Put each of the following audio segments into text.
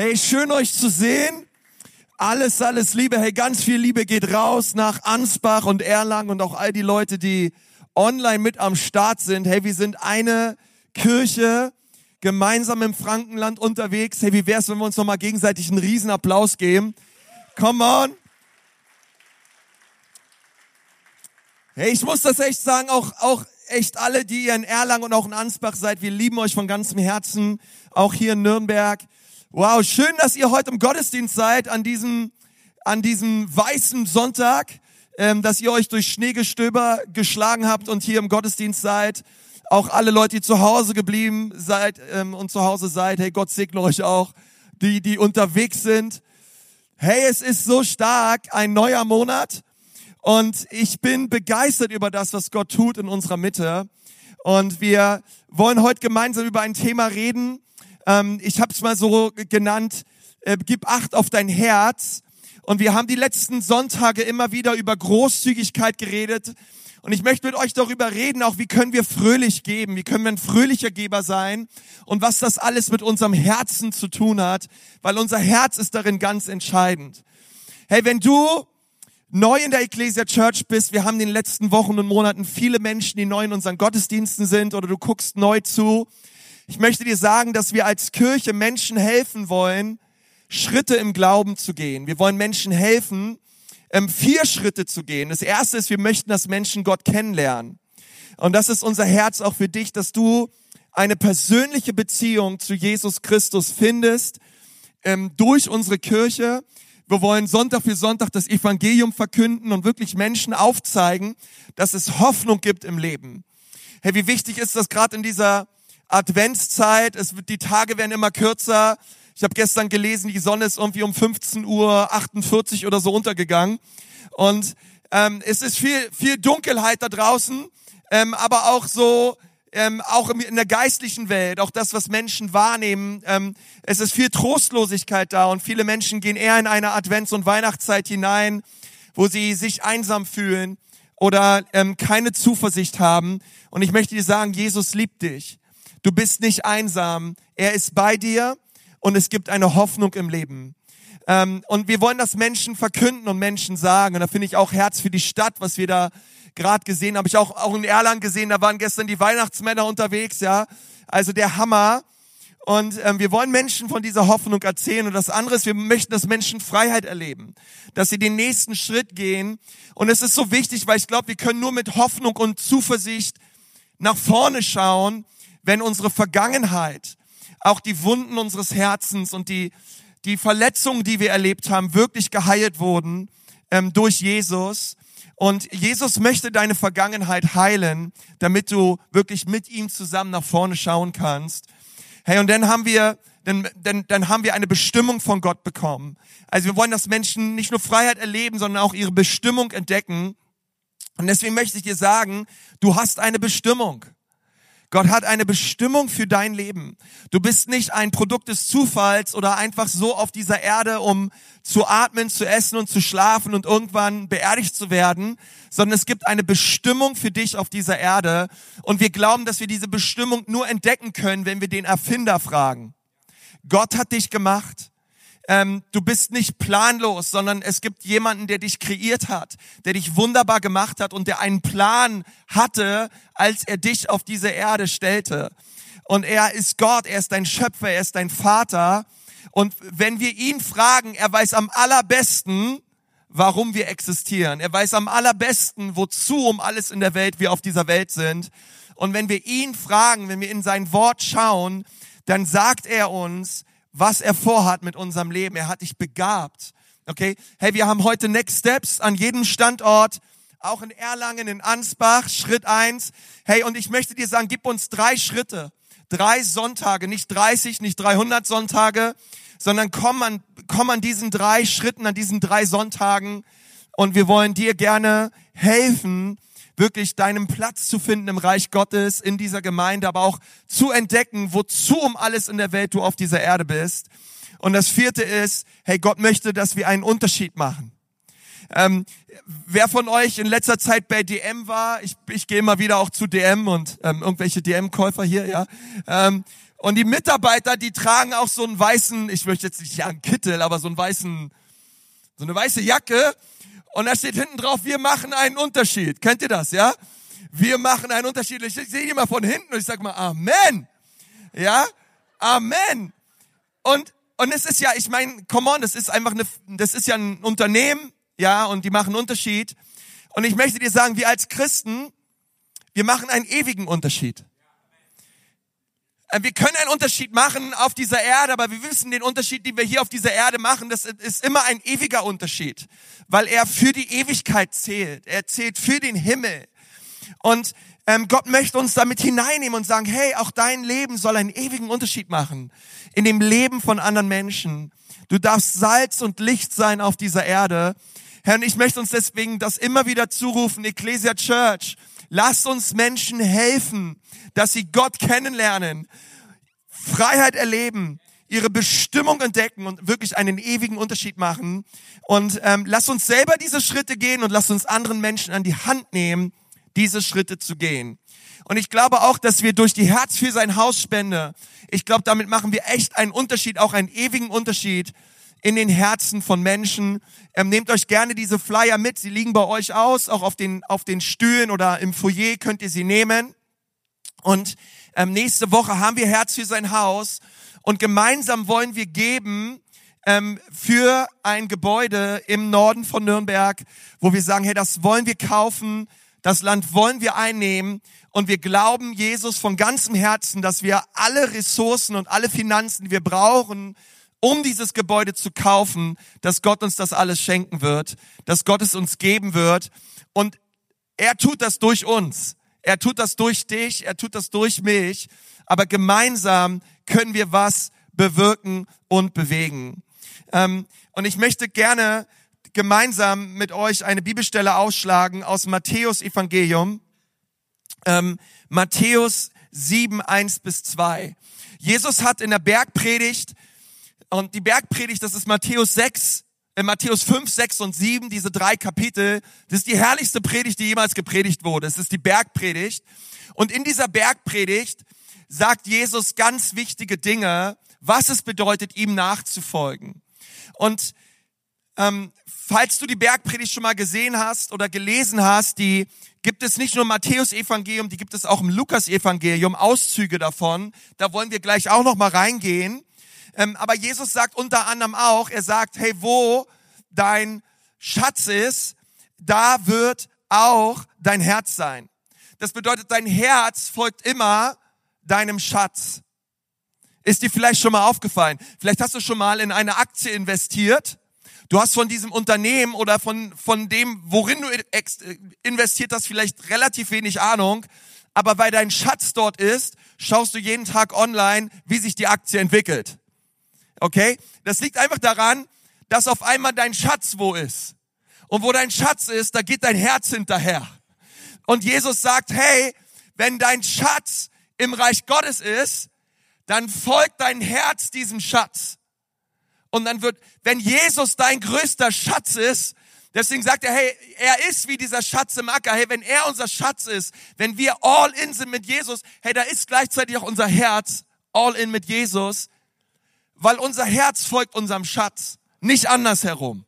Hey, schön euch zu sehen. Alles, alles Liebe. Hey, ganz viel Liebe geht raus nach Ansbach und Erlangen und auch all die Leute, die online mit am Start sind. Hey, wir sind eine Kirche gemeinsam im Frankenland unterwegs. Hey, wie wär's, wenn wir uns nochmal gegenseitig einen riesen Applaus geben? Come on. Hey, ich muss das echt sagen, auch, auch echt alle, die ihr in Erlangen und auch in Ansbach seid, wir lieben euch von ganzem Herzen, auch hier in Nürnberg. Wow, schön, dass ihr heute im Gottesdienst seid, an diesem, an diesem weißen Sonntag, ähm, dass ihr euch durch Schneegestöber geschlagen habt und hier im Gottesdienst seid. Auch alle Leute, die zu Hause geblieben seid ähm, und zu Hause seid, hey, Gott segne euch auch. Die, die unterwegs sind. Hey, es ist so stark, ein neuer Monat. Und ich bin begeistert über das, was Gott tut in unserer Mitte. Und wir wollen heute gemeinsam über ein Thema reden, ähm, ich habe es mal so genannt, äh, gib Acht auf dein Herz. Und wir haben die letzten Sonntage immer wieder über Großzügigkeit geredet. Und ich möchte mit euch darüber reden, auch wie können wir fröhlich geben, wie können wir ein fröhlicher Geber sein und was das alles mit unserem Herzen zu tun hat, weil unser Herz ist darin ganz entscheidend. Hey, wenn du neu in der Ecclesia Church bist, wir haben in den letzten Wochen und Monaten viele Menschen, die neu in unseren Gottesdiensten sind oder du guckst neu zu, ich möchte dir sagen, dass wir als Kirche Menschen helfen wollen, Schritte im Glauben zu gehen. Wir wollen Menschen helfen, ähm, vier Schritte zu gehen. Das erste ist, wir möchten, dass Menschen Gott kennenlernen. Und das ist unser Herz auch für dich, dass du eine persönliche Beziehung zu Jesus Christus findest ähm, durch unsere Kirche. Wir wollen Sonntag für Sonntag das Evangelium verkünden und wirklich Menschen aufzeigen, dass es Hoffnung gibt im Leben. Hey, wie wichtig ist das gerade in dieser Adventszeit, es wird, die Tage werden immer kürzer. Ich habe gestern gelesen, die Sonne ist irgendwie um 15 Uhr 48 oder so untergegangen. Und ähm, es ist viel, viel Dunkelheit da draußen, ähm, aber auch so, ähm, auch in der geistlichen Welt, auch das, was Menschen wahrnehmen. Ähm, es ist viel Trostlosigkeit da und viele Menschen gehen eher in eine Advents- und Weihnachtszeit hinein, wo sie sich einsam fühlen oder ähm, keine Zuversicht haben. Und ich möchte dir sagen, Jesus liebt dich. Du bist nicht einsam. Er ist bei dir und es gibt eine Hoffnung im Leben. Ähm, und wir wollen das Menschen verkünden und Menschen sagen. Und da finde ich auch Herz für die Stadt, was wir da gerade gesehen haben. Habe ich auch, auch in Erlangen gesehen, da waren gestern die Weihnachtsmänner unterwegs, ja. Also der Hammer. Und ähm, wir wollen Menschen von dieser Hoffnung erzählen. Und das andere ist, wir möchten, dass Menschen Freiheit erleben, dass sie den nächsten Schritt gehen. Und es ist so wichtig, weil ich glaube, wir können nur mit Hoffnung und Zuversicht nach vorne schauen, wenn unsere Vergangenheit, auch die Wunden unseres Herzens und die, die Verletzungen, die wir erlebt haben, wirklich geheilt wurden ähm, durch Jesus. Und Jesus möchte deine Vergangenheit heilen, damit du wirklich mit ihm zusammen nach vorne schauen kannst. Hey, und dann haben wir, dann, dann, dann haben wir eine Bestimmung von Gott bekommen. Also wir wollen, dass Menschen nicht nur Freiheit erleben, sondern auch ihre Bestimmung entdecken. Und deswegen möchte ich dir sagen, du hast eine Bestimmung. Gott hat eine Bestimmung für dein Leben. Du bist nicht ein Produkt des Zufalls oder einfach so auf dieser Erde, um zu atmen, zu essen und zu schlafen und irgendwann beerdigt zu werden, sondern es gibt eine Bestimmung für dich auf dieser Erde. Und wir glauben, dass wir diese Bestimmung nur entdecken können, wenn wir den Erfinder fragen. Gott hat dich gemacht ähm, du bist nicht planlos, sondern es gibt jemanden, der dich kreiert hat, der dich wunderbar gemacht hat und der einen Plan hatte, als er dich auf diese Erde stellte. Und er ist Gott, er ist dein Schöpfer, er ist dein Vater. Und wenn wir ihn fragen, er weiß am allerbesten, warum wir existieren. Er weiß am allerbesten, wozu um alles in der Welt wir auf dieser Welt sind. Und wenn wir ihn fragen, wenn wir in sein Wort schauen, dann sagt er uns, was er vorhat mit unserem Leben. Er hat dich begabt. Okay? Hey, wir haben heute Next Steps an jedem Standort, auch in Erlangen, in Ansbach, Schritt eins. Hey, und ich möchte dir sagen, gib uns drei Schritte, drei Sonntage, nicht 30, nicht 300 Sonntage, sondern komm an, komm an diesen drei Schritten, an diesen drei Sonntagen und wir wollen dir gerne helfen, wirklich deinen Platz zu finden im Reich Gottes, in dieser Gemeinde, aber auch zu entdecken, wozu um alles in der Welt du auf dieser Erde bist. Und das vierte ist, hey, Gott möchte, dass wir einen Unterschied machen. Ähm, wer von euch in letzter Zeit bei DM war, ich, ich gehe immer wieder auch zu DM und ähm, irgendwelche DM-Käufer hier, ja. Ähm, Und die Mitarbeiter, die tragen auch so einen weißen, ich möchte jetzt nicht sagen Kittel, aber so einen weißen, so eine weiße Jacke. Und da steht hinten drauf, wir machen einen Unterschied. Kennt ihr das, ja? Wir machen einen Unterschied. Ich sehe mal von hinten und ich sag mal, Amen. Ja? Amen. Und, und es ist ja, ich meine, come on, das ist einfach eine, das ist ja ein Unternehmen, ja, und die machen einen Unterschied. Und ich möchte dir sagen, wir als Christen, wir machen einen ewigen Unterschied. Äh, wir können einen Unterschied machen auf dieser Erde, aber wir wissen, den Unterschied, den wir hier auf dieser Erde machen, das ist immer ein ewiger Unterschied, weil er für die Ewigkeit zählt. Er zählt für den Himmel. Und ähm, Gott möchte uns damit hineinnehmen und sagen, hey, auch dein Leben soll einen ewigen Unterschied machen in dem Leben von anderen Menschen. Du darfst Salz und Licht sein auf dieser Erde. Herr, und ich möchte uns deswegen das immer wieder zurufen, Ecclesia Church. Lasst uns Menschen helfen, dass sie Gott kennenlernen, Freiheit erleben, ihre Bestimmung entdecken und wirklich einen ewigen Unterschied machen. Und ähm, lass uns selber diese Schritte gehen und lass uns anderen Menschen an die Hand nehmen, diese Schritte zu gehen. Und ich glaube auch, dass wir durch die Herz für sein Haus Spende, ich glaube, damit machen wir echt einen Unterschied, auch einen ewigen Unterschied in den Herzen von Menschen. Ähm, nehmt euch gerne diese Flyer mit. Sie liegen bei euch aus, auch auf den, auf den Stühlen oder im Foyer könnt ihr sie nehmen. Und ähm, nächste Woche haben wir Herz für sein Haus und gemeinsam wollen wir geben ähm, für ein Gebäude im Norden von Nürnberg, wo wir sagen, hey, das wollen wir kaufen, das Land wollen wir einnehmen und wir glauben Jesus von ganzem Herzen, dass wir alle Ressourcen und alle Finanzen, die wir brauchen, um dieses Gebäude zu kaufen, dass Gott uns das alles schenken wird, dass Gott es uns geben wird und er tut das durch uns. Er tut das durch dich, er tut das durch mich, aber gemeinsam können wir was bewirken und bewegen. Ähm, und ich möchte gerne gemeinsam mit euch eine Bibelstelle ausschlagen aus Matthäus Evangelium, ähm, Matthäus 7, 1 bis 2. Jesus hat in der Bergpredigt, und die Bergpredigt, das ist Matthäus 6, in Matthäus 5, 6 und 7, diese drei Kapitel, das ist die herrlichste Predigt, die jemals gepredigt wurde. Es ist die Bergpredigt. Und in dieser Bergpredigt sagt Jesus ganz wichtige Dinge, was es bedeutet, ihm nachzufolgen. Und ähm, falls du die Bergpredigt schon mal gesehen hast oder gelesen hast, die gibt es nicht nur im Matthäus-Evangelium, die gibt es auch im Lukas-Evangelium, Auszüge davon. Da wollen wir gleich auch noch mal reingehen. Ähm, aber Jesus sagt unter anderem auch, er sagt, hey, wo dein Schatz ist, da wird auch dein Herz sein. Das bedeutet, dein Herz folgt immer deinem Schatz. Ist dir vielleicht schon mal aufgefallen? Vielleicht hast du schon mal in eine Aktie investiert. Du hast von diesem Unternehmen oder von, von dem, worin du investiert hast, vielleicht relativ wenig Ahnung. Aber weil dein Schatz dort ist, schaust du jeden Tag online, wie sich die Aktie entwickelt. Okay? Das liegt einfach daran, dass auf einmal dein Schatz wo ist. Und wo dein Schatz ist, da geht dein Herz hinterher. Und Jesus sagt, hey, wenn dein Schatz im Reich Gottes ist, dann folgt dein Herz diesem Schatz. Und dann wird, wenn Jesus dein größter Schatz ist, deswegen sagt er, hey, er ist wie dieser Schatz im Acker. Hey, wenn er unser Schatz ist, wenn wir all in sind mit Jesus, hey, da ist gleichzeitig auch unser Herz all in mit Jesus weil unser Herz folgt unserem Schatz, nicht andersherum.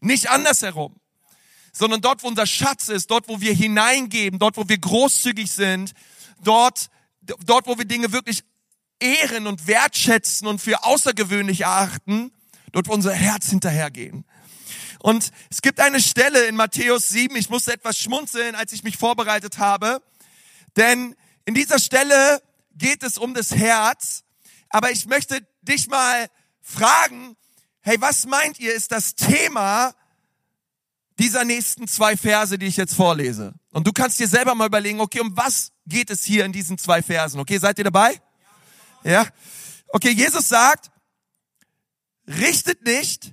Nicht andersherum. Sondern dort, wo unser Schatz ist, dort, wo wir hineingeben, dort, wo wir großzügig sind, dort, dort, wo wir Dinge wirklich ehren und wertschätzen und für außergewöhnlich erachten, dort, wo unser Herz hinterhergehen. Und es gibt eine Stelle in Matthäus 7, ich musste etwas schmunzeln, als ich mich vorbereitet habe, denn in dieser Stelle geht es um das Herz, aber ich möchte dich mal fragen, hey, was meint ihr, ist das Thema dieser nächsten zwei Verse, die ich jetzt vorlese? Und du kannst dir selber mal überlegen, okay, um was geht es hier in diesen zwei Versen? Okay, seid ihr dabei? Ja? Okay, Jesus sagt, richtet nicht,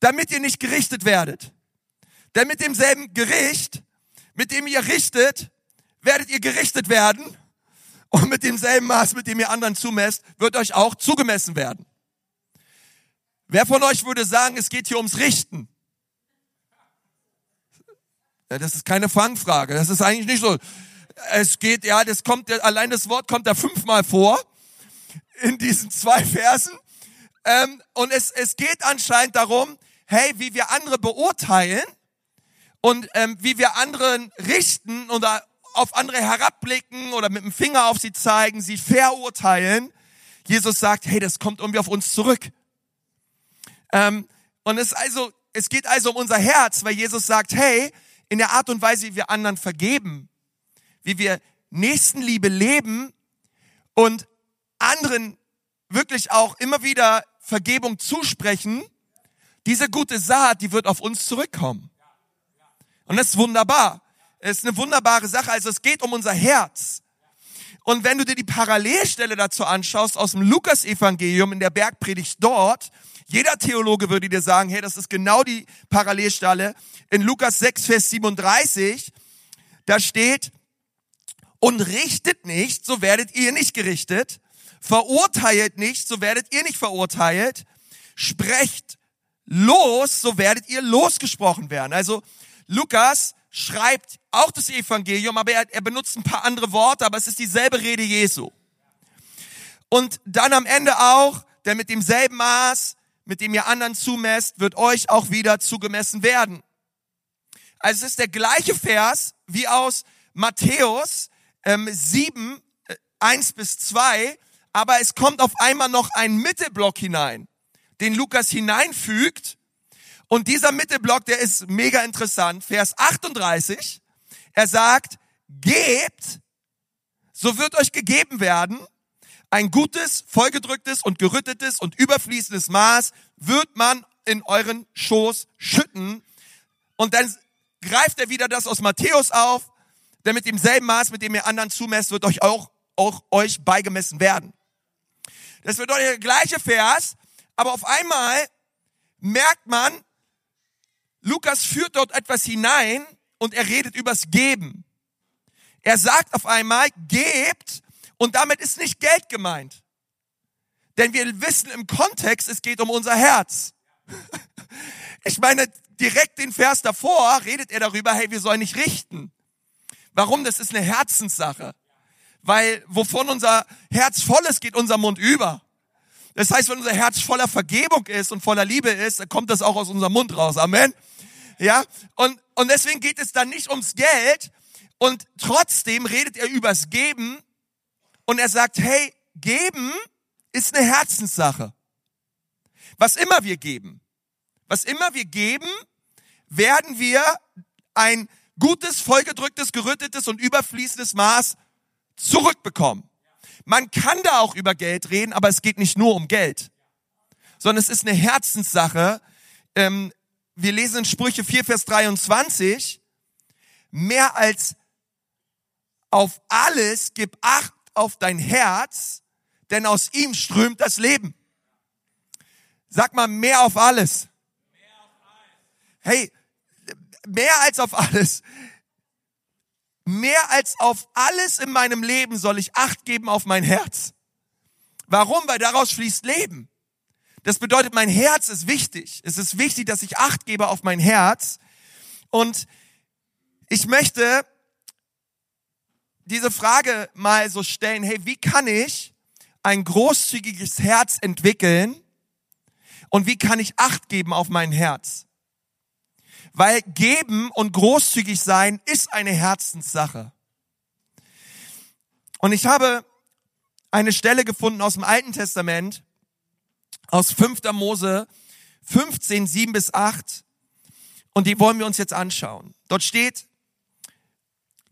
damit ihr nicht gerichtet werdet. Denn mit demselben Gericht, mit dem ihr richtet, werdet ihr gerichtet werden. Und mit demselben Maß, mit dem ihr anderen zumesst, wird euch auch zugemessen werden. Wer von euch würde sagen, es geht hier ums Richten? Ja, das ist keine Fangfrage. Das ist eigentlich nicht so. Es geht, ja, das kommt, allein das Wort kommt da fünfmal vor. in diesen zwei Versen. Ähm, und es, es geht anscheinend darum, hey, wie wir andere beurteilen und ähm, wie wir anderen richten oder auf andere herabblicken oder mit dem Finger auf sie zeigen, sie verurteilen. Jesus sagt, hey, das kommt irgendwie auf uns zurück. Ähm, und es also, es geht also um unser Herz, weil Jesus sagt, hey, in der Art und Weise, wie wir anderen vergeben, wie wir Nächstenliebe leben und anderen wirklich auch immer wieder Vergebung zusprechen, diese gute Saat, die wird auf uns zurückkommen. Und das ist wunderbar. Ist eine wunderbare Sache. Also es geht um unser Herz. Und wenn du dir die Parallelstelle dazu anschaust aus dem Lukas-Evangelium in der Bergpredigt dort, jeder Theologe würde dir sagen, hey, das ist genau die Parallelstelle. In Lukas 6, Vers 37, da steht, und richtet nicht, so werdet ihr nicht gerichtet. Verurteilt nicht, so werdet ihr nicht verurteilt. Sprecht los, so werdet ihr losgesprochen werden. Also Lukas schreibt auch das Evangelium, aber er, er benutzt ein paar andere Worte, aber es ist dieselbe Rede Jesu. Und dann am Ende auch, denn mit demselben Maß, mit dem ihr anderen zumesst, wird euch auch wieder zugemessen werden. Also es ist der gleiche Vers wie aus Matthäus ähm, 7, äh, 1 bis 2, aber es kommt auf einmal noch ein Mittelblock hinein, den Lukas hineinfügt. Und dieser Mittelblock, der ist mega interessant. Vers 38, er sagt, gebt, so wird euch gegeben werden. Ein gutes, vollgedrücktes und gerüttetes und überfließendes Maß wird man in euren Schoß schütten. Und dann greift er wieder das aus Matthäus auf, denn mit demselben Maß, mit dem ihr anderen zumesst, wird euch auch, auch euch beigemessen werden. Das bedeutet der gleiche Vers, aber auf einmal merkt man, Lukas führt dort etwas hinein und er redet übers Geben. Er sagt auf einmal, gebt und damit ist nicht Geld gemeint. Denn wir wissen im Kontext, es geht um unser Herz. Ich meine, direkt den Vers davor redet er darüber, hey, wir sollen nicht richten. Warum? Das ist eine Herzenssache. Weil wovon unser Herz voll ist, geht unser Mund über. Das heißt, wenn unser Herz voller Vergebung ist und voller Liebe ist, dann kommt das auch aus unserem Mund raus. Amen. Ja? Und, und deswegen geht es dann nicht ums Geld. Und trotzdem redet er übers Geben. Und er sagt, hey, geben ist eine Herzenssache. Was immer wir geben, was immer wir geben, werden wir ein gutes, vollgedrücktes, gerüttetes und überfließendes Maß zurückbekommen. Man kann da auch über Geld reden, aber es geht nicht nur um Geld, sondern es ist eine Herzenssache. Ähm, wir lesen in Sprüche 4, Vers 23, mehr als auf alles gib Acht auf dein Herz, denn aus ihm strömt das Leben. Sag mal, mehr auf alles. Hey, mehr als auf alles. Mehr als auf alles in meinem Leben soll ich Acht geben auf mein Herz. Warum? Weil daraus fließt Leben. Das bedeutet, mein Herz ist wichtig. Es ist wichtig, dass ich Acht gebe auf mein Herz. Und ich möchte diese Frage mal so stellen, hey, wie kann ich ein großzügiges Herz entwickeln? Und wie kann ich Acht geben auf mein Herz? Weil geben und großzügig sein ist eine Herzenssache. Und ich habe eine Stelle gefunden aus dem Alten Testament, aus 5. Mose 15, 7 bis 8. Und die wollen wir uns jetzt anschauen. Dort steht,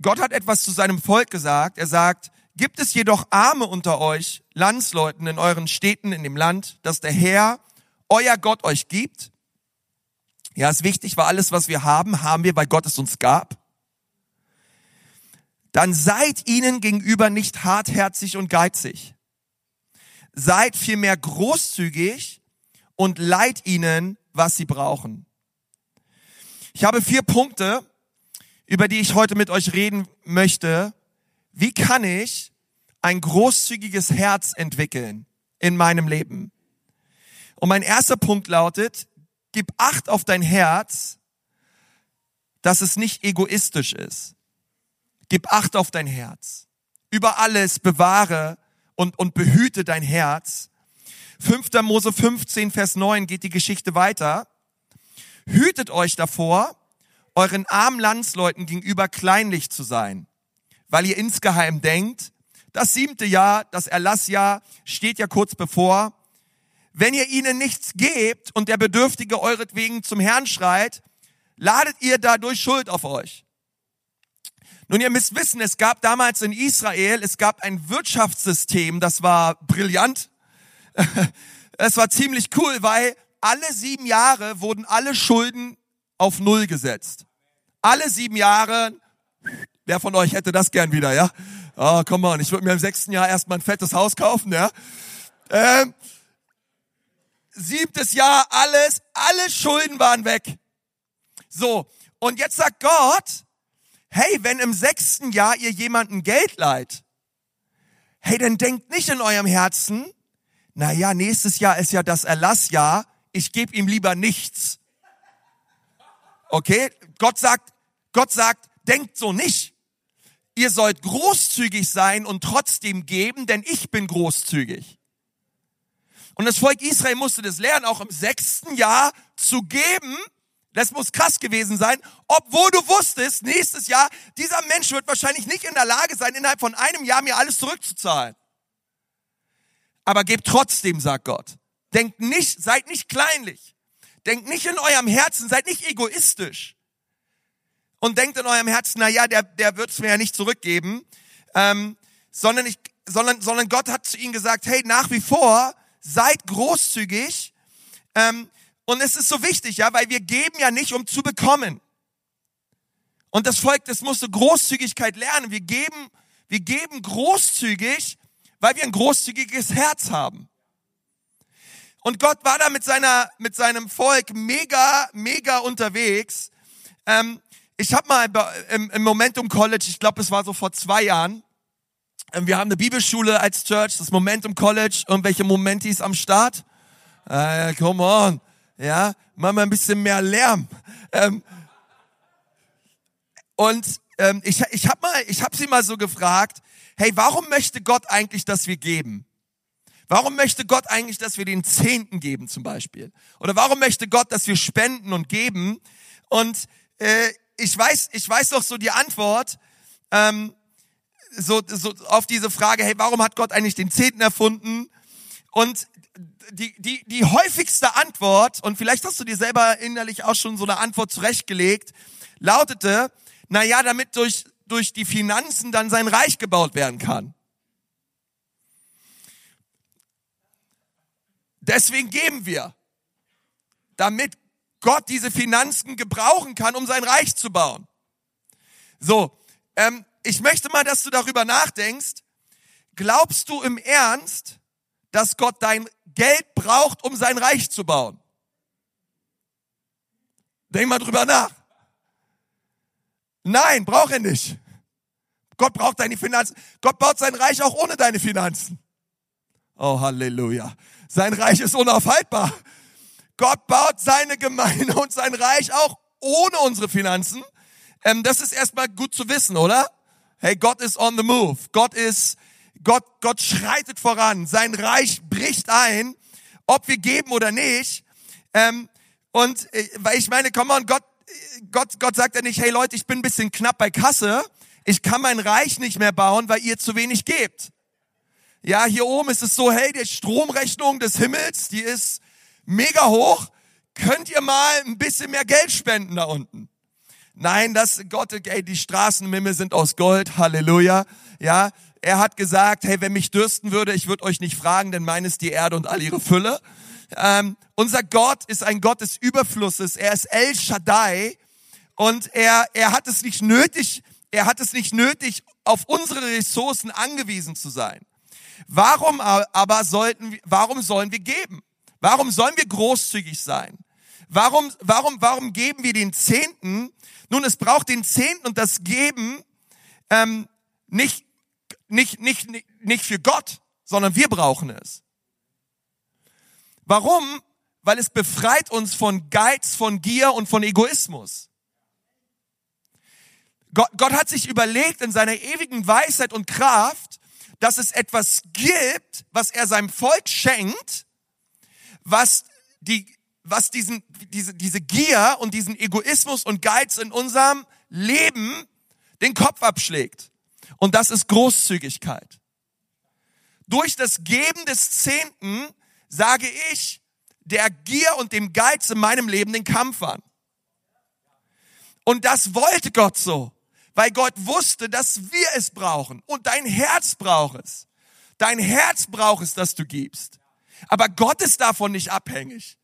Gott hat etwas zu seinem Volk gesagt. Er sagt, gibt es jedoch Arme unter euch, Landsleuten in euren Städten in dem Land, das der Herr, euer Gott euch gibt? Ja, ist wichtig, weil alles, was wir haben, haben wir, weil Gott es uns gab. Dann seid ihnen gegenüber nicht hartherzig und geizig. Seid vielmehr großzügig und leiht ihnen, was sie brauchen. Ich habe vier Punkte, über die ich heute mit euch reden möchte. Wie kann ich ein großzügiges Herz entwickeln in meinem Leben? Und mein erster Punkt lautet, gib Acht auf dein Herz, dass es nicht egoistisch ist. Gib Acht auf dein Herz. Über alles bewahre und, und behüte dein Herz. 5. Mose 15, Vers 9 geht die Geschichte weiter. Hütet euch davor, euren armen Landsleuten gegenüber kleinlich zu sein, weil ihr insgeheim denkt, das siebte Jahr, das Erlassjahr steht ja kurz bevor. Wenn ihr ihnen nichts gebt und der Bedürftige euretwegen zum Herrn schreit, ladet ihr dadurch Schuld auf euch. Nun, ihr müsst wissen, es gab damals in Israel, es gab ein Wirtschaftssystem, das war brillant. Es war ziemlich cool, weil alle sieben Jahre wurden alle Schulden auf Null gesetzt. Alle sieben Jahre, wer von euch hätte das gern wieder, ja? Oh, come on, ich würde mir im sechsten Jahr erstmal ein fettes Haus kaufen, ja? Ähm, siebtes Jahr, alles, alle Schulden waren weg. So, und jetzt sagt Gott, hey, wenn im sechsten Jahr ihr jemanden Geld leiht, hey, dann denkt nicht in eurem Herzen, na ja, nächstes Jahr ist ja das Erlassjahr, ich gebe ihm lieber nichts. Okay? Gott sagt, Gott sagt, denkt so nicht. Ihr sollt großzügig sein und trotzdem geben, denn ich bin großzügig. Und das Volk Israel musste das lernen, auch im sechsten Jahr zu geben. Das muss krass gewesen sein, obwohl du wusstest, nächstes Jahr, dieser Mensch wird wahrscheinlich nicht in der Lage sein, innerhalb von einem Jahr mir alles zurückzuzahlen. Aber gebt trotzdem, sagt Gott. Denkt nicht, seid nicht kleinlich. Denkt nicht in eurem Herzen, seid nicht egoistisch. Und denkt in eurem Herzen, na ja, der, der wird's mir ja nicht zurückgeben. Ähm, sondern, ich, sondern, sondern Gott hat zu ihnen gesagt, hey, nach wie vor, seid großzügig. Ähm, und es ist so wichtig, ja, weil wir geben ja nicht, um zu bekommen. Und das Volk, das musste Großzügigkeit lernen. Wir geben, wir geben großzügig, weil wir ein großzügiges Herz haben. Und Gott war da mit seiner, mit seinem Volk mega, mega unterwegs. Ähm, ich habe mal im, Momentum College, ich glaube, es war so vor zwei Jahren, wir haben eine Bibelschule als Church, das Momentum College. Irgendwelche Momentis am Start? Äh, come on. Ja, mach mal ein bisschen mehr Lärm. Ähm, und ähm, ich, ich habe habe sie mal so gefragt, hey, warum möchte Gott eigentlich, dass wir geben? Warum möchte Gott eigentlich, dass wir den Zehnten geben zum Beispiel? Oder warum möchte Gott, dass wir spenden und geben? Und äh, ich weiß, ich weiß doch so die Antwort ähm, so, so auf diese Frage, hey, warum hat Gott eigentlich den Zehnten erfunden? Und die, die, die häufigste Antwort, und vielleicht hast du dir selber innerlich auch schon so eine Antwort zurechtgelegt, lautete, na ja, damit durch, durch die Finanzen dann sein Reich gebaut werden kann. Deswegen geben wir, damit Gott diese Finanzen gebrauchen kann, um sein Reich zu bauen. So, ähm, ich möchte mal, dass du darüber nachdenkst. Glaubst du im Ernst, dass Gott dein Geld braucht, um sein Reich zu bauen? Denk mal drüber nach. Nein, braucht er nicht. Gott braucht deine Finanzen. Gott baut sein Reich auch ohne deine Finanzen. Oh, Halleluja. Sein Reich ist unaufhaltbar. Gott baut seine Gemeinde und sein Reich auch ohne unsere Finanzen. Ähm, das ist erstmal gut zu wissen, oder? Hey, Gott ist on the move. Gott ist, Gott, Gott schreitet voran. Sein Reich bricht ein, ob wir geben oder nicht. Ähm, und äh, weil ich meine, komm on, Gott, Gott, Gott sagt ja nicht, hey Leute, ich bin ein bisschen knapp bei Kasse. Ich kann mein Reich nicht mehr bauen, weil ihr zu wenig gebt. Ja, hier oben ist es so, hey, die Stromrechnung des Himmels, die ist mega hoch. Könnt ihr mal ein bisschen mehr Geld spenden da unten? Nein, das Gott, ey, die Straßen im Himmel sind aus Gold. Halleluja. Ja, er hat gesagt, hey, wenn mich dürsten würde, ich würde euch nicht fragen, denn mein ist die Erde und all ihre Fülle. Ähm, unser Gott ist ein Gott des Überflusses. Er ist El Shaddai und er, er hat es nicht nötig, er hat es nicht nötig, auf unsere Ressourcen angewiesen zu sein. Warum aber sollten, warum sollen wir geben? Warum sollen wir großzügig sein? Warum, warum, warum geben wir den Zehnten? Nun, es braucht den Zehnten und das Geben ähm, nicht, nicht, nicht, nicht, nicht für Gott, sondern wir brauchen es. Warum? Weil es befreit uns von Geiz, von Gier und von Egoismus. Gott, Gott hat sich überlegt in seiner ewigen Weisheit und Kraft, dass es etwas gibt, was er seinem Volk schenkt, was die, was diesen, diese, diese Gier und diesen Egoismus und Geiz in unserem Leben den Kopf abschlägt. Und das ist Großzügigkeit. Durch das Geben des Zehnten sage ich der Gier und dem Geiz in meinem Leben den Kampf an. Und das wollte Gott so, weil Gott wusste, dass wir es brauchen und dein Herz braucht es. Dein Herz braucht es, dass du gibst. Aber Gott ist davon nicht abhängig.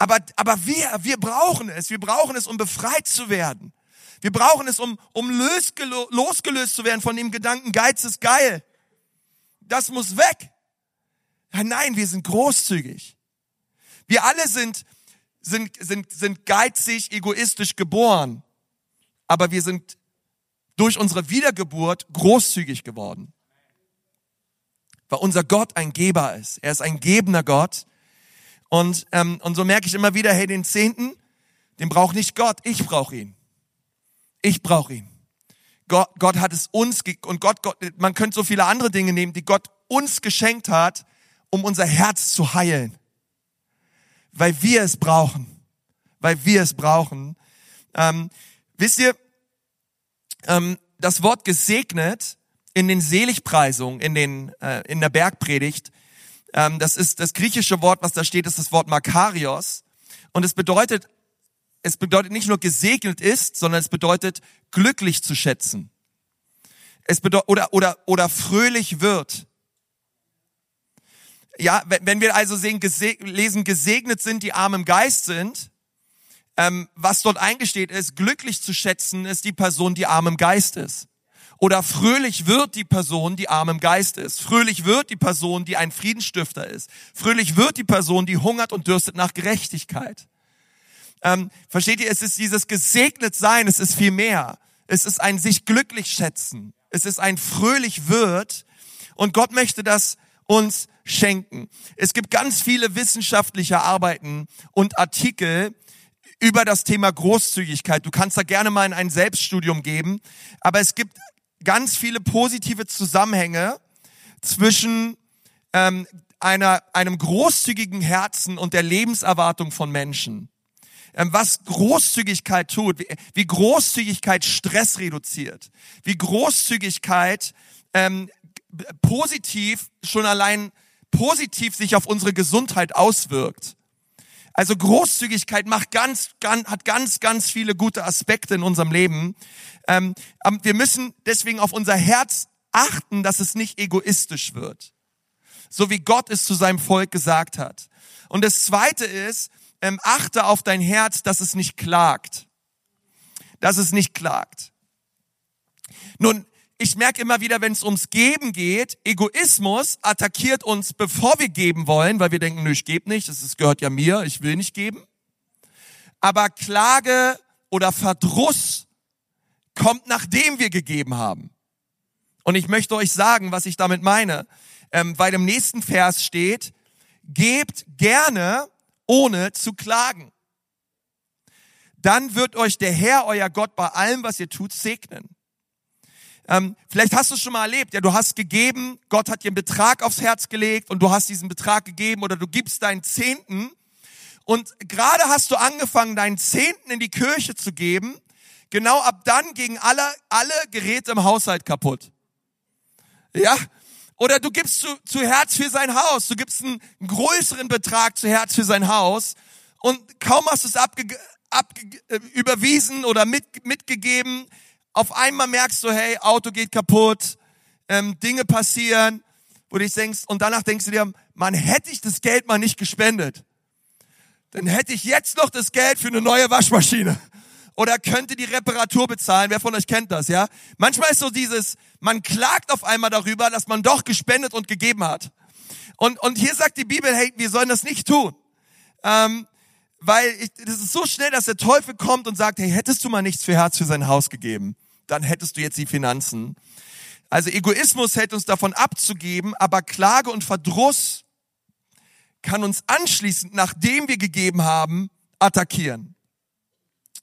Aber, aber wir, wir brauchen es. Wir brauchen es, um befreit zu werden. Wir brauchen es, um, um losgelöst zu werden von dem Gedanken, Geiz ist geil. Das muss weg. Nein, wir sind großzügig. Wir alle sind, sind, sind, sind geizig, egoistisch geboren. Aber wir sind durch unsere Wiedergeburt großzügig geworden. Weil unser Gott ein Geber ist. Er ist ein gebender Gott. Und, ähm, und so merke ich immer wieder, hey, den Zehnten, den braucht nicht Gott, ich brauche ihn. Ich brauche ihn. Gott, Gott hat es uns, und Gott, Gott, man könnte so viele andere Dinge nehmen, die Gott uns geschenkt hat, um unser Herz zu heilen. Weil wir es brauchen. Weil wir es brauchen. Ähm, wisst ihr, ähm, das Wort gesegnet in den Seligpreisungen, in, den, äh, in der Bergpredigt, ähm, das ist das griechische Wort, was da steht, ist das Wort Makarios. Und es bedeutet es bedeutet nicht nur gesegnet ist, sondern es bedeutet glücklich zu schätzen. Es bedeutet, oder, oder, oder fröhlich wird. Ja, wenn wir also sehen, geseg lesen, gesegnet sind, die arm im Geist sind, ähm, was dort eingesteht ist, glücklich zu schätzen ist die Person, die arm im Geist ist. Oder fröhlich wird die Person, die arm im Geist ist. Fröhlich wird die Person, die ein Friedensstifter ist. Fröhlich wird die Person, die hungert und dürstet nach Gerechtigkeit. Ähm, versteht ihr, es ist dieses gesegnet sein, es ist viel mehr. Es ist ein sich glücklich schätzen. Es ist ein fröhlich wird. Und Gott möchte das uns schenken. Es gibt ganz viele wissenschaftliche Arbeiten und Artikel über das Thema Großzügigkeit. Du kannst da gerne mal in ein Selbststudium geben. Aber es gibt ganz viele positive Zusammenhänge zwischen ähm, einer, einem großzügigen Herzen und der Lebenserwartung von Menschen. Ähm, was Großzügigkeit tut, wie, Großzügigkeit Stress reduziert, wie Großzügigkeit ähm, positiv schon allein positiv sich auf unsere Gesundheit auswirkt. Also Großzügigkeit macht ganz, ganz, hat ganz, ganz viele gute Aspekte in unserem Leben. Ähm, wir müssen deswegen auf unser Herz achten, dass es nicht egoistisch wird. So wie Gott es zu seinem Volk gesagt hat. Und das zweite ist, ähm, achte auf dein Herz, dass es nicht klagt. Dass es nicht klagt. Nun, ich merke immer wieder, wenn es ums Geben geht, Egoismus attackiert uns, bevor wir geben wollen, weil wir denken, nö, ich gebe nicht, das gehört ja mir, ich will nicht geben. Aber Klage oder Verdruss kommt, nachdem wir gegeben haben. Und ich möchte euch sagen, was ich damit meine, ähm, weil im nächsten Vers steht, gebt gerne ohne zu klagen. Dann wird euch der Herr, euer Gott, bei allem, was ihr tut, segnen. Ähm, vielleicht hast du es schon mal erlebt, ja, du hast gegeben, Gott hat dir einen Betrag aufs Herz gelegt und du hast diesen Betrag gegeben oder du gibst deinen Zehnten und gerade hast du angefangen, deinen Zehnten in die Kirche zu geben, genau ab dann gingen alle, alle Geräte im Haushalt kaputt. Ja, oder du gibst zu, zu Herz für sein Haus. Du gibst einen, größeren Betrag zu Herz für sein Haus. Und kaum hast du es abge, abge, äh, überwiesen oder mit, mitgegeben, auf einmal merkst du, hey, Auto geht kaputt, ähm, Dinge passieren, wo du dich denkst, und danach denkst du dir, man hätte ich das Geld mal nicht gespendet, dann hätte ich jetzt noch das Geld für eine neue Waschmaschine oder könnte die Reparatur bezahlen. Wer von euch kennt das, ja? Manchmal ist so dieses, man klagt auf einmal darüber, dass man doch gespendet und gegeben hat. Und, und hier sagt die Bibel, hey, wir sollen das nicht tun. Ähm, weil ich, das ist so schnell, dass der Teufel kommt und sagt, hey, hättest du mal nichts für Herz für sein Haus gegeben, dann hättest du jetzt die Finanzen. Also Egoismus hält uns davon abzugeben, aber Klage und Verdruss kann uns anschließend, nachdem wir gegeben haben, attackieren.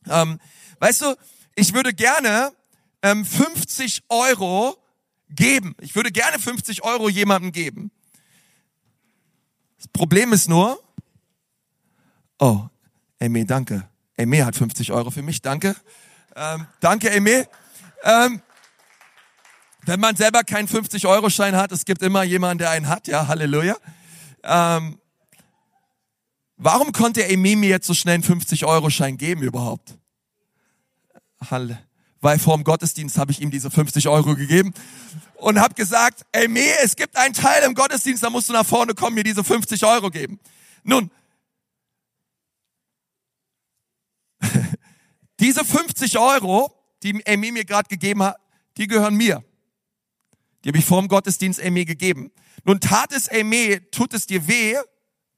Ähm, weißt du, ich würde gerne ähm, 50 Euro geben. Ich würde gerne 50 Euro jemandem geben. Das Problem ist nur, oh, Amy, danke. Amy hat 50 Euro für mich, danke. Ähm, danke, Amy. Ähm, wenn man selber keinen 50-Euro-Schein hat, es gibt immer jemanden, der einen hat, ja, Halleluja. Ähm, warum konnte Amy mir jetzt so schnell einen 50-Euro-Schein geben überhaupt? Halle. Weil vor dem Gottesdienst habe ich ihm diese 50 Euro gegeben und habe gesagt, Amy, es gibt einen Teil im Gottesdienst, da musst du nach vorne kommen, mir diese 50 Euro geben. Nun, diese 50 Euro, die Amy mir gerade gegeben hat, die gehören mir. Die habe ich vor dem Gottesdienst Amy gegeben. Nun tat es Amy, tut es dir weh,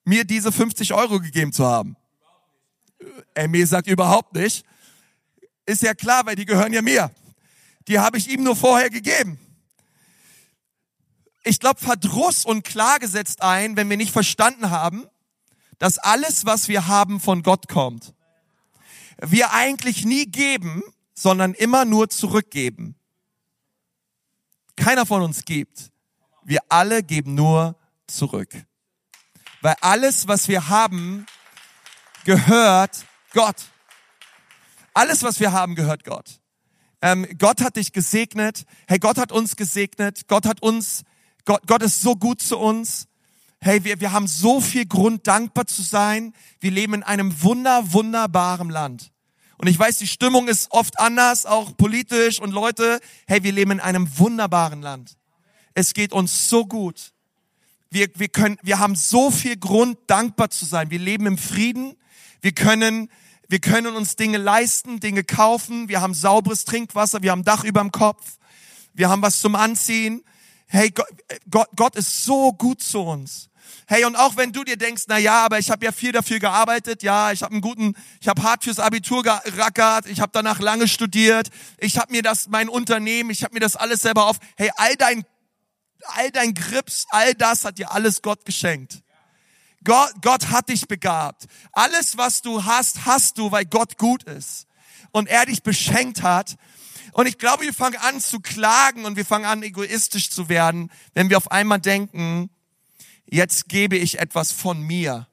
mir diese 50 Euro gegeben zu haben? Amy sagt überhaupt nicht. Ist ja klar, weil die gehören ja mir. Die habe ich ihm nur vorher gegeben. Ich glaube, Verdruss und Klage setzt ein, wenn wir nicht verstanden haben, dass alles, was wir haben, von Gott kommt. Wir eigentlich nie geben, sondern immer nur zurückgeben. Keiner von uns gibt. Wir alle geben nur zurück. Weil alles, was wir haben, gehört Gott. Alles, was wir haben, gehört Gott. Ähm, Gott hat dich gesegnet. Hey, Gott hat uns gesegnet. Gott hat uns, Gott, Gott ist so gut zu uns. Hey, wir, wir haben so viel Grund, dankbar zu sein. Wir leben in einem wunder, wunderbaren Land. Und ich weiß, die Stimmung ist oft anders, auch politisch und Leute, hey, wir leben in einem wunderbaren Land. Es geht uns so gut. Wir, wir können, wir haben so viel Grund, dankbar zu sein. Wir leben im Frieden. Wir können, wir können uns Dinge leisten, Dinge kaufen. Wir haben sauberes Trinkwasser. Wir haben Dach überm Kopf. Wir haben was zum Anziehen. Hey, Gott, Gott, Gott ist so gut zu uns. Hey, und auch wenn du dir denkst, na ja, aber ich habe ja viel dafür gearbeitet, ja, ich habe einen guten, ich habe hart fürs Abitur gerackert, ich habe danach lange studiert, ich habe mir das mein Unternehmen, ich habe mir das alles selber auf. Hey, all dein all dein Grips, all das hat dir alles Gott geschenkt. Gott, Gott hat dich begabt. Alles, was du hast, hast du, weil Gott gut ist. Und er dich beschenkt hat. Und ich glaube, wir fangen an zu klagen und wir fangen an, egoistisch zu werden, wenn wir auf einmal denken, jetzt gebe ich etwas von mir.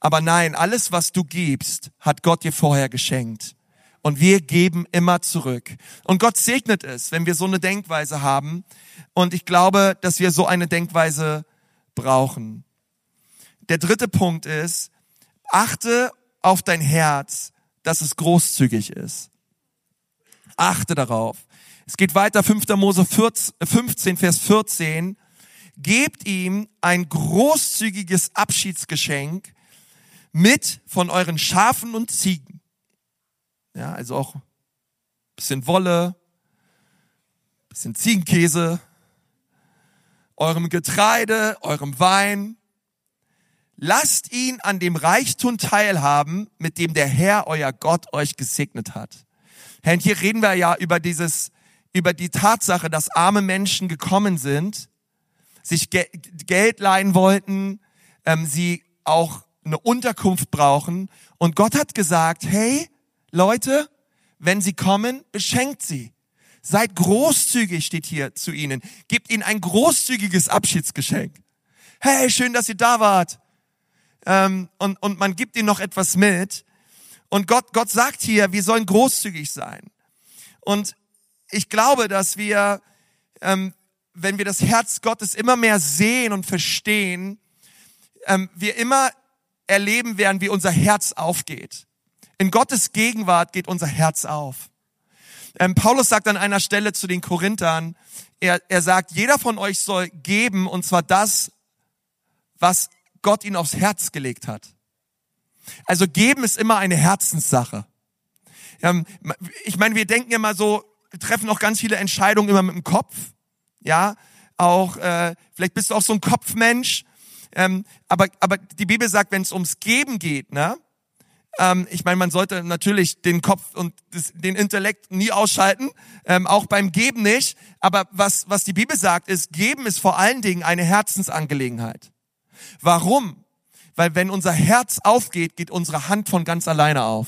Aber nein, alles, was du gibst, hat Gott dir vorher geschenkt. Und wir geben immer zurück. Und Gott segnet es, wenn wir so eine Denkweise haben. Und ich glaube, dass wir so eine Denkweise brauchen. Der dritte Punkt ist, achte auf dein Herz, dass es großzügig ist. Achte darauf. Es geht weiter, 5. Mose 15, Vers 14 gebt ihm ein großzügiges Abschiedsgeschenk mit von euren Schafen und Ziegen. Ja, also auch bisschen Wolle, bisschen Ziegenkäse, eurem Getreide, eurem Wein. Lasst ihn an dem Reichtum teilhaben, mit dem der Herr, euer Gott, euch gesegnet hat. Herr, hier reden wir ja über dieses, über die Tatsache, dass arme Menschen gekommen sind sich Ge Geld leihen wollten, ähm, sie auch eine Unterkunft brauchen. Und Gott hat gesagt, hey, Leute, wenn sie kommen, beschenkt sie. Seid großzügig, steht hier zu ihnen. Gebt ihnen ein großzügiges Abschiedsgeschenk. Hey, schön, dass ihr da wart. Ähm, und, und man gibt ihnen noch etwas mit. Und Gott, Gott sagt hier, wir sollen großzügig sein. Und ich glaube, dass wir, ähm, wenn wir das Herz Gottes immer mehr sehen und verstehen, ähm, wir immer erleben werden, wie unser Herz aufgeht. In Gottes Gegenwart geht unser Herz auf. Ähm, Paulus sagt an einer Stelle zu den Korinthern, er, er sagt, jeder von euch soll geben, und zwar das, was Gott ihn aufs Herz gelegt hat. Also geben ist immer eine Herzenssache. Ähm, ich meine, wir denken immer so, wir treffen auch ganz viele Entscheidungen immer mit dem Kopf ja, auch, äh, vielleicht bist du auch so ein Kopfmensch, ähm, aber, aber die Bibel sagt, wenn es ums Geben geht, ne, ähm, ich meine, man sollte natürlich den Kopf und das, den Intellekt nie ausschalten, ähm, auch beim Geben nicht, aber was, was die Bibel sagt, ist, Geben ist vor allen Dingen eine Herzensangelegenheit. Warum? Weil wenn unser Herz aufgeht, geht unsere Hand von ganz alleine auf.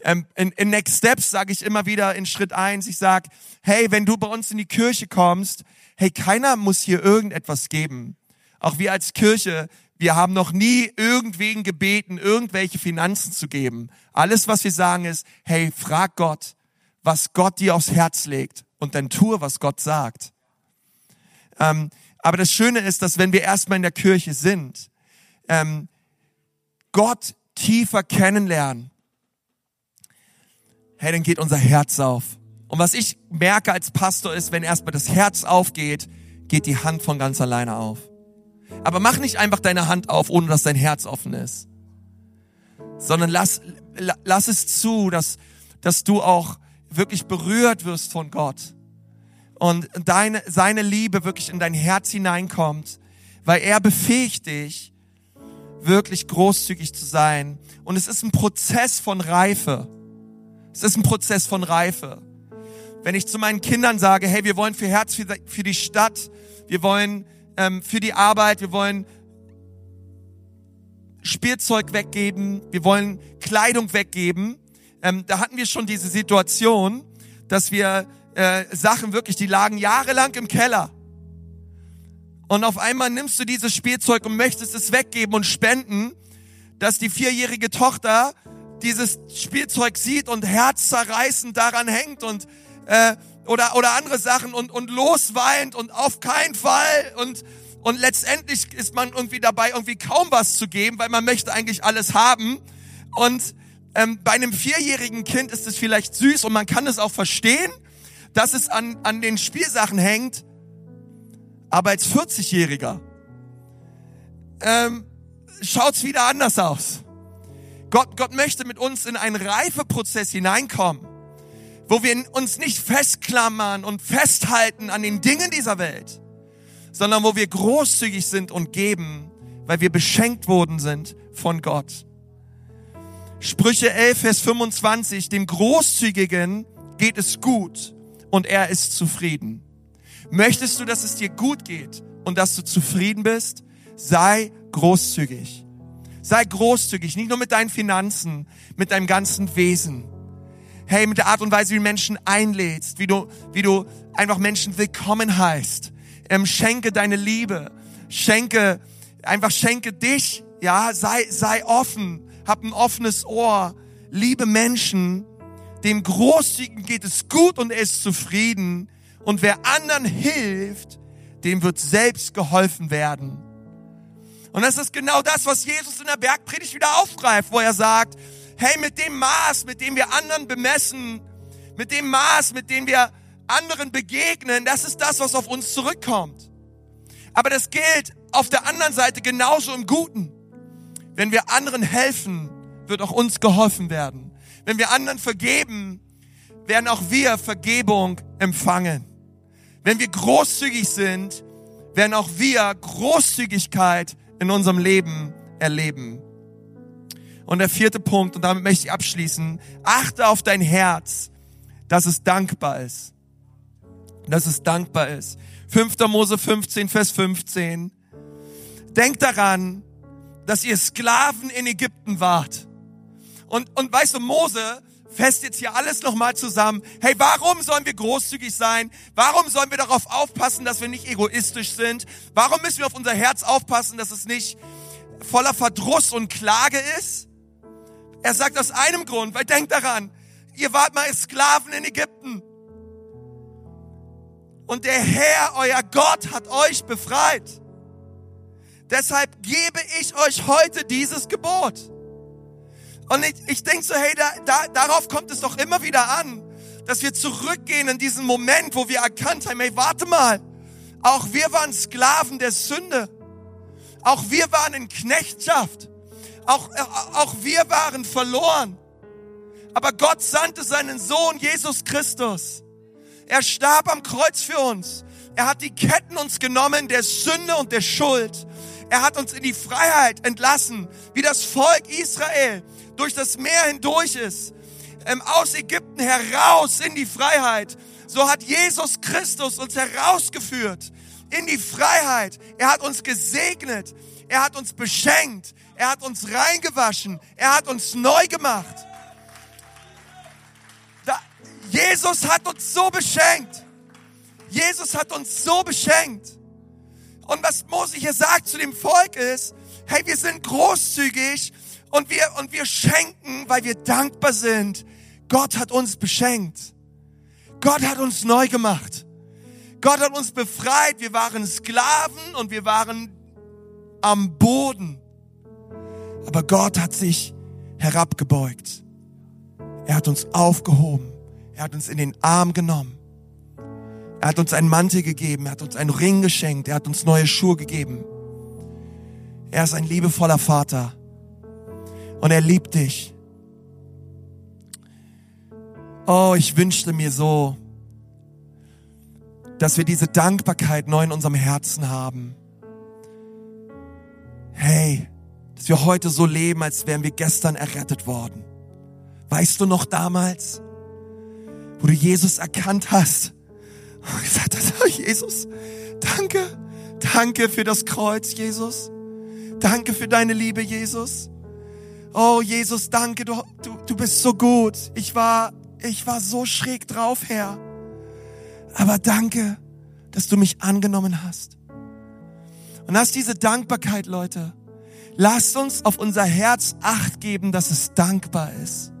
Ähm, in, in Next Steps sage ich immer wieder in Schritt eins. ich sage, hey, wenn du bei uns in die Kirche kommst, hey, keiner muss hier irgendetwas geben. Auch wir als Kirche, wir haben noch nie irgendwen gebeten, irgendwelche Finanzen zu geben. Alles, was wir sagen ist, hey, frag Gott, was Gott dir aufs Herz legt und dann tue, was Gott sagt. Ähm, aber das Schöne ist, dass wenn wir erstmal in der Kirche sind, ähm, Gott tiefer kennenlernen, hey, dann geht unser Herz auf. Und was ich merke als Pastor ist, wenn erstmal das Herz aufgeht, geht die Hand von ganz alleine auf. Aber mach nicht einfach deine Hand auf, ohne dass dein Herz offen ist. Sondern lass, lass es zu, dass, dass du auch wirklich berührt wirst von Gott. Und deine, seine Liebe wirklich in dein Herz hineinkommt, weil er befähigt dich, wirklich großzügig zu sein. Und es ist ein Prozess von Reife. Es ist ein Prozess von Reife. Wenn ich zu meinen Kindern sage, hey, wir wollen für Herz, für die Stadt, wir wollen ähm, für die Arbeit, wir wollen Spielzeug weggeben, wir wollen Kleidung weggeben. Ähm, da hatten wir schon diese Situation, dass wir äh, Sachen wirklich, die lagen jahrelang im Keller. Und auf einmal nimmst du dieses Spielzeug und möchtest es weggeben und spenden, dass die vierjährige Tochter dieses Spielzeug sieht und herzzerreißend daran hängt und äh, oder oder andere Sachen und und losweint und auf keinen Fall und und letztendlich ist man irgendwie dabei irgendwie kaum was zu geben, weil man möchte eigentlich alles haben und ähm, bei einem vierjährigen Kind ist es vielleicht süß und man kann es auch verstehen, dass es an an den Spielsachen hängt, aber als 40-Jähriger ähm, schaut's wieder anders aus. Gott, Gott möchte mit uns in einen Reifeprozess hineinkommen, wo wir uns nicht festklammern und festhalten an den Dingen dieser Welt, sondern wo wir großzügig sind und geben, weil wir beschenkt worden sind von Gott. Sprüche 11, Vers 25, dem Großzügigen geht es gut und er ist zufrieden. Möchtest du, dass es dir gut geht und dass du zufrieden bist? Sei großzügig. Sei großzügig, nicht nur mit deinen Finanzen, mit deinem ganzen Wesen. Hey, mit der Art und Weise, wie du Menschen einlädst, wie du, wie du einfach Menschen willkommen heißt. Ähm, schenke deine Liebe, schenke, einfach schenke dich, ja, sei, sei offen, hab ein offenes Ohr, liebe Menschen, dem Großzügigen geht es gut und er ist zufrieden. Und wer anderen hilft, dem wird selbst geholfen werden. Und das ist genau das, was Jesus in der Bergpredigt wieder aufgreift, wo er sagt, hey, mit dem Maß, mit dem wir anderen bemessen, mit dem Maß, mit dem wir anderen begegnen, das ist das, was auf uns zurückkommt. Aber das gilt auf der anderen Seite genauso im Guten. Wenn wir anderen helfen, wird auch uns geholfen werden. Wenn wir anderen vergeben, werden auch wir Vergebung empfangen. Wenn wir großzügig sind, werden auch wir Großzügigkeit in unserem Leben erleben. Und der vierte Punkt, und damit möchte ich abschließen, achte auf dein Herz, dass es dankbar ist. Dass es dankbar ist. 5. Mose 15, Vers 15. Denkt daran, dass ihr Sklaven in Ägypten wart. Und, und weißt du, Mose fest jetzt hier alles nochmal zusammen. Hey, warum sollen wir großzügig sein? Warum sollen wir darauf aufpassen, dass wir nicht egoistisch sind? Warum müssen wir auf unser Herz aufpassen, dass es nicht voller Verdruss und Klage ist? Er sagt aus einem Grund, weil denkt daran, ihr wart mal Sklaven in Ägypten. Und der Herr, euer Gott, hat euch befreit. Deshalb gebe ich euch heute dieses Gebot. Und ich, ich denke so, hey, da, da, darauf kommt es doch immer wieder an, dass wir zurückgehen in diesen Moment, wo wir erkannt haben, hey, warte mal, auch wir waren Sklaven der Sünde. Auch wir waren in Knechtschaft. Auch, auch wir waren verloren. Aber Gott sandte seinen Sohn Jesus Christus. Er starb am Kreuz für uns. Er hat die Ketten uns genommen der Sünde und der Schuld. Er hat uns in die Freiheit entlassen, wie das Volk Israel durch das Meer hindurch ist, ähm, aus Ägypten heraus in die Freiheit. So hat Jesus Christus uns herausgeführt in die Freiheit. Er hat uns gesegnet. Er hat uns beschenkt. Er hat uns reingewaschen. Er hat uns neu gemacht. Jesus hat uns so beschenkt. Jesus hat uns so beschenkt. Und was Mose hier sagt zu dem Volk ist, hey, wir sind großzügig und wir, und wir schenken, weil wir dankbar sind. Gott hat uns beschenkt. Gott hat uns neu gemacht. Gott hat uns befreit. Wir waren Sklaven und wir waren am Boden. Aber Gott hat sich herabgebeugt. Er hat uns aufgehoben. Er hat uns in den Arm genommen. Er hat uns einen Mantel gegeben. Er hat uns einen Ring geschenkt. Er hat uns neue Schuhe gegeben. Er ist ein liebevoller Vater. Und er liebt dich. Oh, ich wünschte mir so, dass wir diese Dankbarkeit neu in unserem Herzen haben. Hey, dass wir heute so leben, als wären wir gestern errettet worden. Weißt du noch damals, wo du Jesus erkannt hast und gesagt hast, oh Jesus, danke, danke für das Kreuz, Jesus. Danke für deine Liebe, Jesus. Oh, Jesus, danke, du, du, du bist so gut. Ich war, ich war so schräg drauf, Herr. Aber danke, dass du mich angenommen hast. Und hast diese Dankbarkeit, Leute. Lasst uns auf unser Herz acht geben, dass es dankbar ist.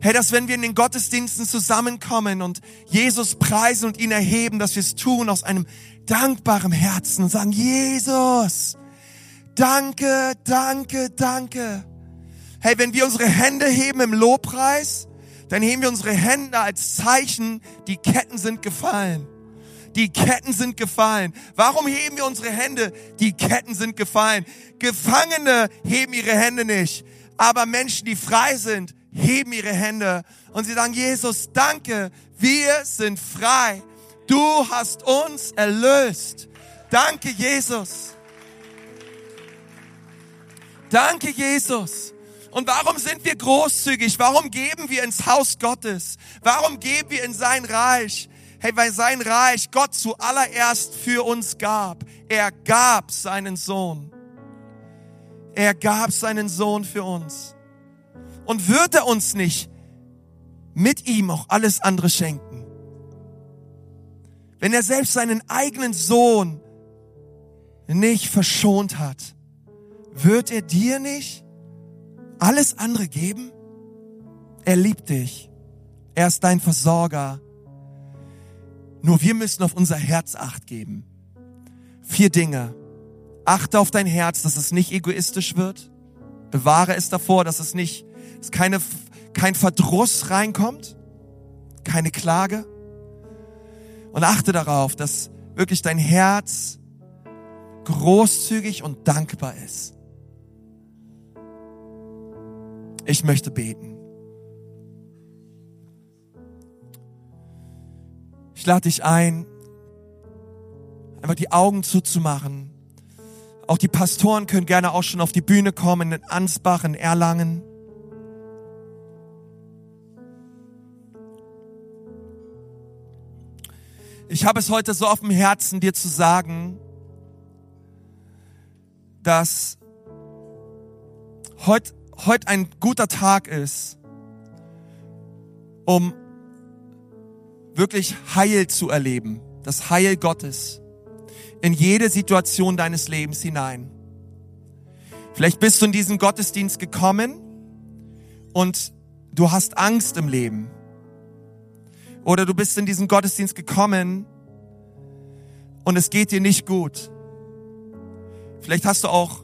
Hey, dass wenn wir in den Gottesdiensten zusammenkommen und Jesus preisen und ihn erheben, dass wir es tun aus einem dankbaren Herzen und sagen, Jesus, danke, danke, danke. Hey, wenn wir unsere Hände heben im Lobpreis, dann heben wir unsere Hände als Zeichen, die Ketten sind gefallen. Die Ketten sind gefallen. Warum heben wir unsere Hände? Die Ketten sind gefallen. Gefangene heben ihre Hände nicht. Aber Menschen, die frei sind, heben ihre Hände und sie sagen, Jesus, danke, wir sind frei. Du hast uns erlöst. Danke, Jesus. Danke, Jesus. Und warum sind wir großzügig? Warum geben wir ins Haus Gottes? Warum geben wir in sein Reich? Hey, weil sein Reich Gott zuallererst für uns gab. Er gab seinen Sohn. Er gab seinen Sohn für uns. Und wird er uns nicht mit ihm auch alles andere schenken? Wenn er selbst seinen eigenen Sohn nicht verschont hat, wird er dir nicht alles andere geben? Er liebt dich. Er ist dein Versorger. Nur wir müssen auf unser Herz acht geben. Vier Dinge. Achte auf dein Herz, dass es nicht egoistisch wird. Bewahre es davor, dass es nicht, dass keine, kein Verdruss reinkommt. Keine Klage. Und achte darauf, dass wirklich dein Herz großzügig und dankbar ist. Ich möchte beten. Ich lade dich ein, einfach die Augen zuzumachen. Auch die Pastoren können gerne auch schon auf die Bühne kommen in Ansbach, in Erlangen. Ich habe es heute so auf dem Herzen, dir zu sagen, dass heute heute ein guter Tag ist, um wirklich Heil zu erleben, das Heil Gottes in jede Situation deines Lebens hinein. Vielleicht bist du in diesen Gottesdienst gekommen und du hast Angst im Leben. Oder du bist in diesen Gottesdienst gekommen und es geht dir nicht gut. Vielleicht hast du auch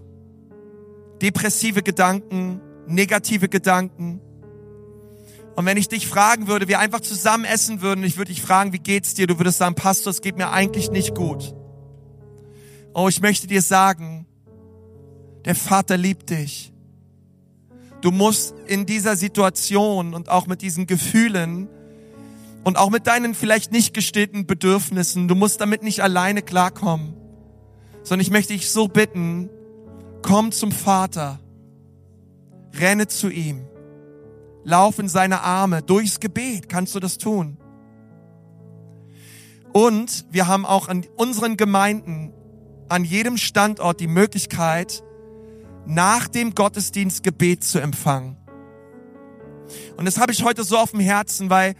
depressive Gedanken, negative Gedanken. Und wenn ich dich fragen würde, wir einfach zusammen essen würden, ich würde dich fragen, wie geht's dir? Du würdest sagen, Pastor, es geht mir eigentlich nicht gut. Oh, ich möchte dir sagen, der Vater liebt dich. Du musst in dieser Situation und auch mit diesen Gefühlen und auch mit deinen vielleicht nicht gestillten Bedürfnissen, du musst damit nicht alleine klarkommen, sondern ich möchte dich so bitten, Komm zum Vater. Renne zu ihm. Lauf in seine Arme. Durchs Gebet kannst du das tun. Und wir haben auch an unseren Gemeinden, an jedem Standort die Möglichkeit, nach dem Gottesdienst Gebet zu empfangen. Und das habe ich heute so auf dem Herzen, weil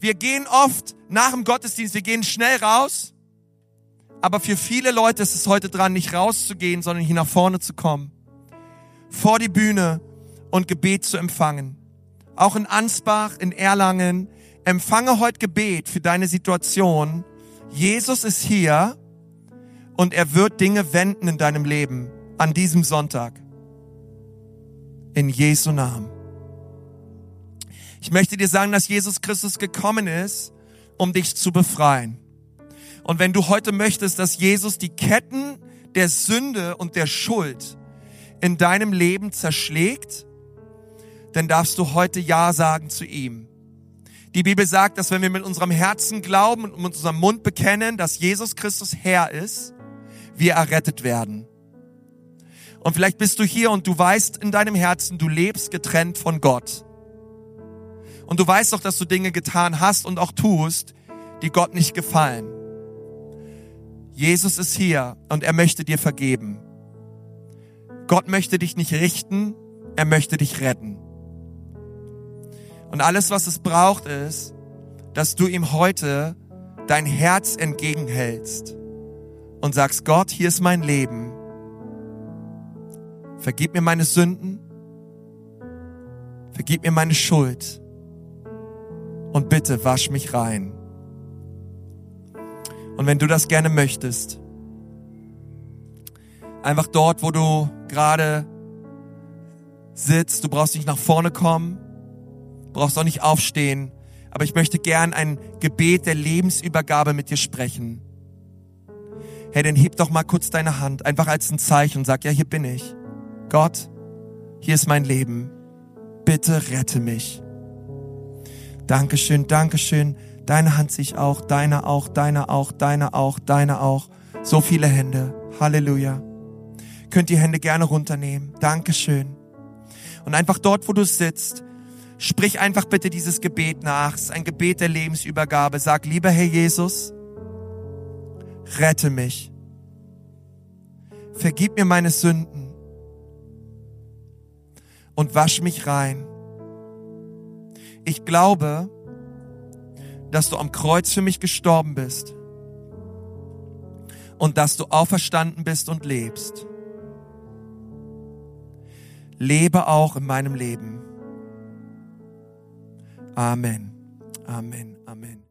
wir gehen oft nach dem Gottesdienst, wir gehen schnell raus. Aber für viele Leute ist es heute dran, nicht rauszugehen, sondern hier nach vorne zu kommen. Vor die Bühne und Gebet zu empfangen. Auch in Ansbach, in Erlangen. Empfange heute Gebet für deine Situation. Jesus ist hier und er wird Dinge wenden in deinem Leben an diesem Sonntag. In Jesu Namen. Ich möchte dir sagen, dass Jesus Christus gekommen ist, um dich zu befreien. Und wenn du heute möchtest, dass Jesus die Ketten der Sünde und der Schuld in deinem Leben zerschlägt, dann darfst du heute Ja sagen zu ihm. Die Bibel sagt, dass wenn wir mit unserem Herzen glauben und mit unserem Mund bekennen, dass Jesus Christus Herr ist, wir errettet werden. Und vielleicht bist du hier und du weißt in deinem Herzen, du lebst getrennt von Gott. Und du weißt doch, dass du Dinge getan hast und auch tust, die Gott nicht gefallen. Jesus ist hier und er möchte dir vergeben. Gott möchte dich nicht richten, er möchte dich retten. Und alles, was es braucht, ist, dass du ihm heute dein Herz entgegenhältst und sagst, Gott, hier ist mein Leben. Vergib mir meine Sünden. Vergib mir meine Schuld. Und bitte wasch mich rein. Und wenn du das gerne möchtest, einfach dort, wo du gerade sitzt, du brauchst nicht nach vorne kommen, brauchst auch nicht aufstehen, aber ich möchte gern ein Gebet der Lebensübergabe mit dir sprechen. Hey, dann heb doch mal kurz deine Hand, einfach als ein Zeichen und sag, ja, hier bin ich. Gott, hier ist mein Leben. Bitte rette mich. Dankeschön, Dankeschön. Deine Hand sich auch, deine auch, deine auch, deine auch, deine auch. So viele Hände. Halleluja. Könnt die Hände gerne runternehmen. Dankeschön. Und einfach dort, wo du sitzt, sprich einfach bitte dieses Gebet nach. Es ist ein Gebet der Lebensübergabe. Sag, lieber Herr Jesus, rette mich. Vergib mir meine Sünden und wasch mich rein. Ich glaube, dass du am Kreuz für mich gestorben bist und dass du auferstanden bist und lebst. Lebe auch in meinem Leben. Amen. Amen. Amen.